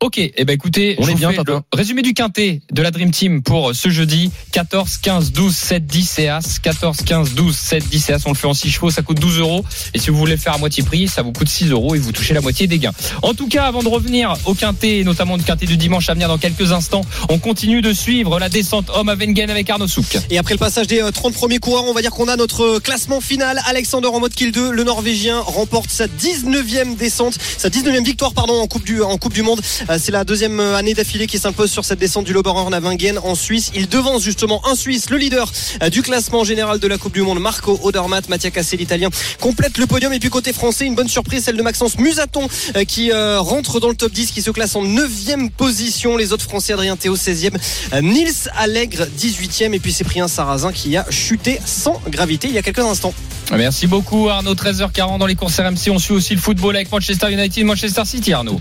Ok, eh ben écoutez,
On
je
est bien,
le résumé du quintet de la Dream Team pour ce jeudi 14, 15, 12, 7, 10 et As. 14, 15, 12, 7, 10 et As. On le fait en 6 chevaux, ça coûte 12 euros. Et si vous voulez le faire à moitié prix, ça vous coûte 6 euros et vous touchez la moitié des gains. En tout cas, avant de revenir au quintet, et notamment du quintet du dimanche à venir dans quelques instants, on continue de suivre la descente homme à Wengen avec Arnaud Souk.
Et après le passage des euh, 30 premiers coureurs, on va dire qu'on a notre euh, classement final. Alexander en mode kill 2, le Norvégien remporte sa 19e descente, sa 19e victoire pardon en Coupe du en Coupe du Monde. Euh, C'est la deuxième euh, année d'affilée qui s'impose sur cette descente du Loberhorn à Wengen en Suisse. Il devance justement un Suisse, le leader euh, du classement général de la Coupe du Monde, Marco Odermatt, Mattia Cassé l'Italien complète le podium. Et puis côté français, une bonne surprise, celle de Maxence Musaton qui rentre dans le top 10, qui se classe en 9e position. Les autres Français, Adrien Théo 16e, euh, Nils Allègre 18e et puis Cyprien Sarrazin qui a chuté sans gravité il y a quelques instants.
Merci beaucoup Arnaud. 13h40 dans les courses RMC. On suit aussi le football avec Manchester United, Manchester City Arnaud.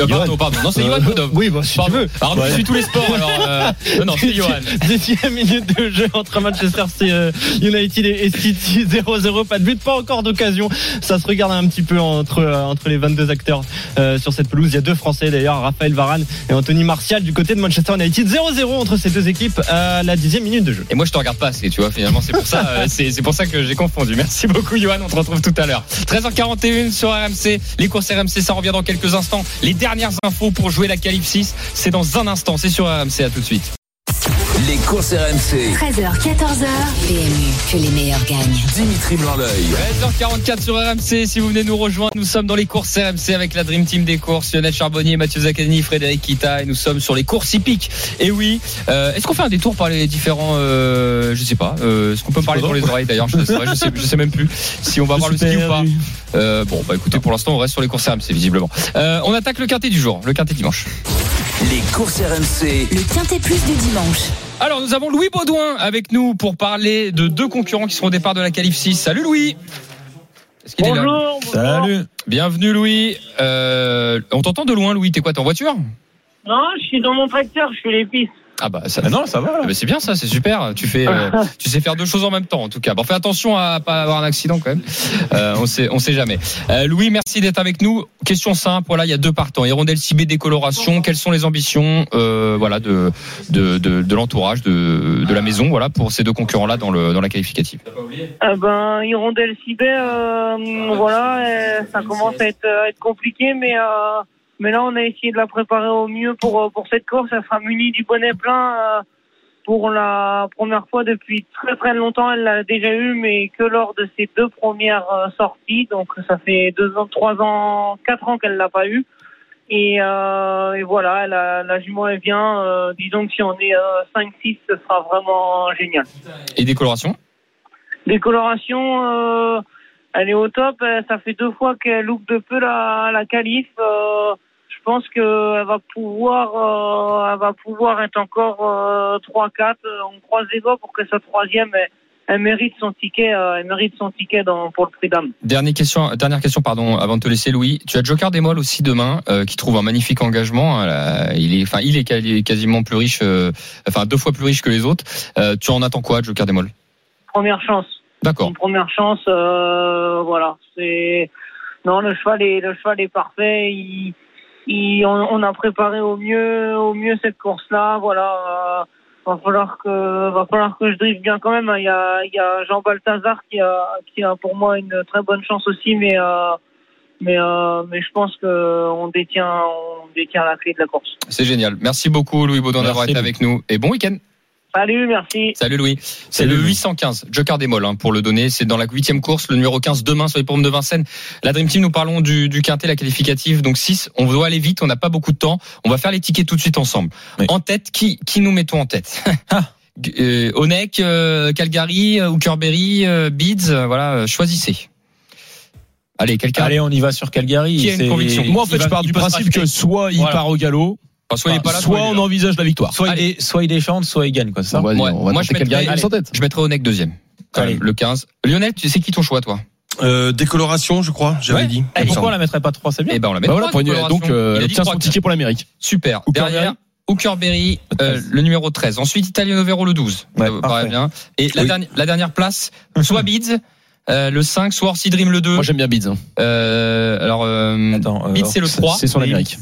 Euh, pardon, pardon. Non, c'est Johan Bodov.
Oui, bah, si
Pardon.
tu veux. Ouais.
tu suis tous les sports. Alors, euh, non, non, c'est Johan.
Deuxième minute de jeu entre Manchester euh, United et City 0-0 pas de but pas encore d'occasion ça se regarde un petit peu entre euh, entre les 22 acteurs euh, sur cette pelouse il y a deux français d'ailleurs Raphaël Varane et Anthony Martial du côté de Manchester United 0-0 entre ces deux équipes à la dixième minute de jeu
Et moi, je te regarde pas assez, tu vois. Finalement, c'est pour ça, euh, c'est c'est pour ça que j'ai confondu. Merci beaucoup, Johan. On te retrouve tout à l'heure. 13h41 sur RMC. Les courses RMC, ça revient dans quelques instants. Les dernières infos pour jouer la 6, c'est dans un instant. C'est sur RMC. À tout de suite.
Les courses RMC.
13h, 14h. PMU, que les meilleurs gagnent.
Dimitri Blanc-L'œil.
13h44 sur RMC. Si vous venez nous rejoindre, nous sommes dans les courses RMC avec la Dream Team des courses. Lionel Charbonnier, Mathieu Zaccani, Frédéric Kita. Et nous sommes sur les courses hippiques. Et oui, euh, est-ce qu'on fait un détour par les différents, euh, je sais pas, euh, est-ce qu'on peut parler dans les oreilles d'ailleurs? Je, sais- je sais, je sais même plus si on va voir le ski ou pas. Euh, bon, bah écoutez, pour l'instant, on reste sur les courses RMC visiblement. Euh, on attaque le quintet du jour, le quintet dimanche.
Les courses RMC.
Le Quintet Plus du dimanche.
Alors, nous avons Louis Baudouin avec nous pour parler de deux concurrents qui seront au départ de la qualif 6. Salut Louis Est-ce qu'il est là
Bonjour.
Salut.
Bienvenue Louis. Euh, on t'entend de loin Louis, t'es quoi, t'es en voiture?
Non, je suis dans mon tracteur, je fais les pistes.
Ah bah ça,
Ah non, ça va.
Ah
là.
bah, c'est bien ça, c'est super. Tu fais, euh, tu sais faire deux choses en même temps en tout cas. Bon, fais attention à pas avoir un accident quand même. Euh, on sait, on sait jamais. Euh, Louis, merci d'être avec nous. Question simple. Voilà, il y a deux partants. Hirondelle cibée décoloration. Quelles sont les ambitions, euh, voilà, de de, de, de l'entourage, de, de la maison, voilà, pour ces deux concurrents là dans le dans la qualificative?
Ah ben, Hirondelle Cibet, euh, voilà, euh, ça commence à être, à être compliqué, mais euh, mais là, on a essayé de la préparer au mieux pour euh, pour cette course. Elle sera munie du bonnet plein euh, pour la première fois depuis très très longtemps. Elle l'a déjà eu, mais que lors de ses deux premières euh, sorties. Donc, ça fait deux ans, trois ans, quatre ans qu'elle l'a pas eu. Et, euh, et voilà, la, la jument est bien. Euh, disons que si on est euh, 5-6, ce sera vraiment génial.
Et décoloration.
Décoloration, euh, elle est au top. Ça fait deux fois qu'elle loupe de peu la, la qualif. Euh, pense qu'elle va pouvoir, euh, elle va pouvoir être encore euh, 3-4. Euh, On croise les doigts pour que sa troisième, elle, mérite son ticket. euh, elle mérite son ticket dans, pour le prix d'âme.
Dernière question, dernière question, pardon, avant de te laisser, Louis. Tu as Joker Démol aussi demain, euh, qui trouve un magnifique engagement. hein, là. il est, enfin, il est quasiment plus riche, euh, enfin deux fois plus riche que les autres. Euh, tu en attends quoi, Joker Démol
Première chance.
D'accord.
Une première chance, euh, voilà. C'est non, le cheval est le cheval est parfait. Il, il- on, on a préparé au mieux au mieux cette course-là. Voilà. Euh, va falloir que va falloir que je drive bien quand même. hein. Il y a il y a Jean Balthazar qui a qui a pour moi une très bonne chance aussi, mais euh, mais euh, mais je pense que on détient on détient la clé de la course.
C'est génial. Merci beaucoup, Louis Baudon, d'avoir été avec nous. Et bon week-end.
Salut, merci.
Salut Louis. C'est le
Louis.
815, Joker Démol, hein, pour le donner. C'est dans la huitième course, le numéro 15 demain sur les pommes de Vincennes. La Dream Team, nous parlons du, du quintet, la qualificative. Donc 6, on doit aller vite, on n'a pas beaucoup de temps. On va faire les tickets tout de suite ensemble.
Oui.
En tête, qui, qui nous mettons en tête? Euh, Onek, euh, Calgary, Hookerberry, euh, Beads, euh, voilà, euh, choisissez. Allez, quelqu'un.
Allez, on y va sur Calgary.
Qui a une conviction?
Moi, en fait,
va-
je pars du principe que soit il
Voilà.
part au galop,
soit il est pas là,
soit
il est
on envisage la victoire.
Soit,
Allez.
il, dé- soit il déchante, soit il gagne, quoi, ça
On va,
Ouais.
on va
Moi, je mettrais-. Je mettrai Onek deuxième.
Allez.
le 15. Lionel, tu sais qui ton choix, toi?
Euh, décoloration, je crois, j'avais
Ouais.
dit.
Et
me
pourquoi on la mettrait pas 3 C'est bien.
Eh ben, on la met
Bah voilà,
trois,
pour une-
décoloration.
donc, euh,
Il trois,
son ticket pour l'Amérique.
Super.
Hookerberry.
Derrière, Hookerberry, euh,
13.
le numéro 13. Ensuite, Italiano Vero, le 12.
Ouais,
paraît bien. Et la,
Oui.
dernière, la dernière place, soit Beads, euh, le 5, soit Orsi Dream, le 2.
Moi, j'aime bien Beads. hein.
Euh, alors, euh,
Attends, euh,
Beads, c'est le 3.
C'est son Amérique.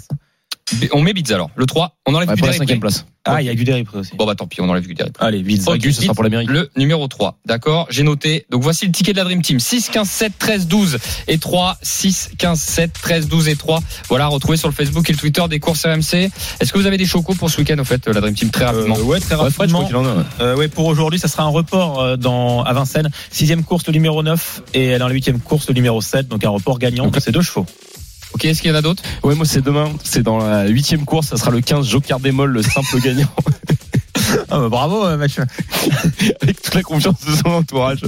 On met Bids alors. Le 3, on enlève
Ouais, pour la
Guderic.
cinquième place.
Ah, il y a Guderic aussi.
Bon bah tant pis, on enlève Guderic.
Allez, vite.
Ok,
Gus, ce sera pour l'Amérique.
Le numéro 3. D'accord, j'ai noté. Donc voici le ticket de la Dream Team. 6, 15, 7, 13, 12 et 3. 6, 15, 7, 13, 12 et 3. Voilà, retrouvez sur le Facebook et le Twitter des courses RMC. Est-ce que vous avez des chocos pour ce week-end, au fait, la Dream Team, très rapidement
Euh, ouais, très
Ouais,
rapidement.
crois qu'il en a. ouais.
Euh, ouais, pour aujourd'hui, ça sera un report euh, dans à Vincennes. Sixième course le numéro 9 et dans la huitième course le numéro 7. Donc un report gagnant.
Donc,
C'est deux chevaux.
Ok, est-ce qu'il y en a d'autres?
Ouais, moi c'est demain, c'est dans la huitième course, ça sera le 15 Joker Démol, le simple gagnant,
Ah, bah, bravo, euh, Mathieu.
avec toute la confiance de son entourage.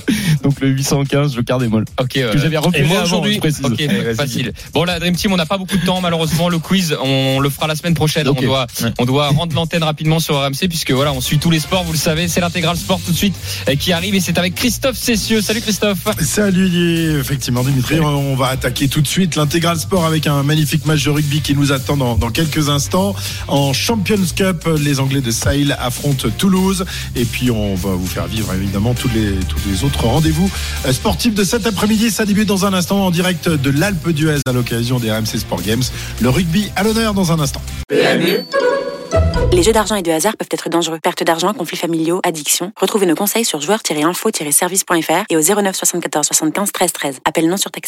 Donc le 815 Joker Démol.
Ok, euh,
Que j'avais
moi aujourd'hui.
je précise.
Ok, facile. Bon, la Dream Team, on n'a pas beaucoup de temps, malheureusement. Le quiz, on le fera la semaine prochaine. On doit,
Ouais.
on doit rendre l'antenne rapidement sur RMC puisque voilà, on suit tous les sports, vous le savez. C'est l'intégral sport tout de suite euh, qui arrive et c'est avec Christophe Cessieux. Salut Christophe.
Salut effectivement Dimitri, on va attaquer tout de suite l'intégral sport avec un magnifique match de rugby qui nous attend dans, dans quelques instants. En Champions Cup, les Anglais de Sale affrontent Toulouse et puis on va vous faire vivre évidemment tous les, tous les autres rendez-vous euh, sportifs de cet après-midi. Ça débute dans un instant en direct de l'Alpe d'Huez à l'occasion des RMC Sport Games. Le rugby à l'honneur dans un instant.
Les jeux d'argent et de hasard peuvent être dangereux. Perte d'argent, conflits familiaux, addiction. Retrouvez nos conseils sur joueurs-info-service.fr et au 09 74 75 13 13. Appel non surtaxé.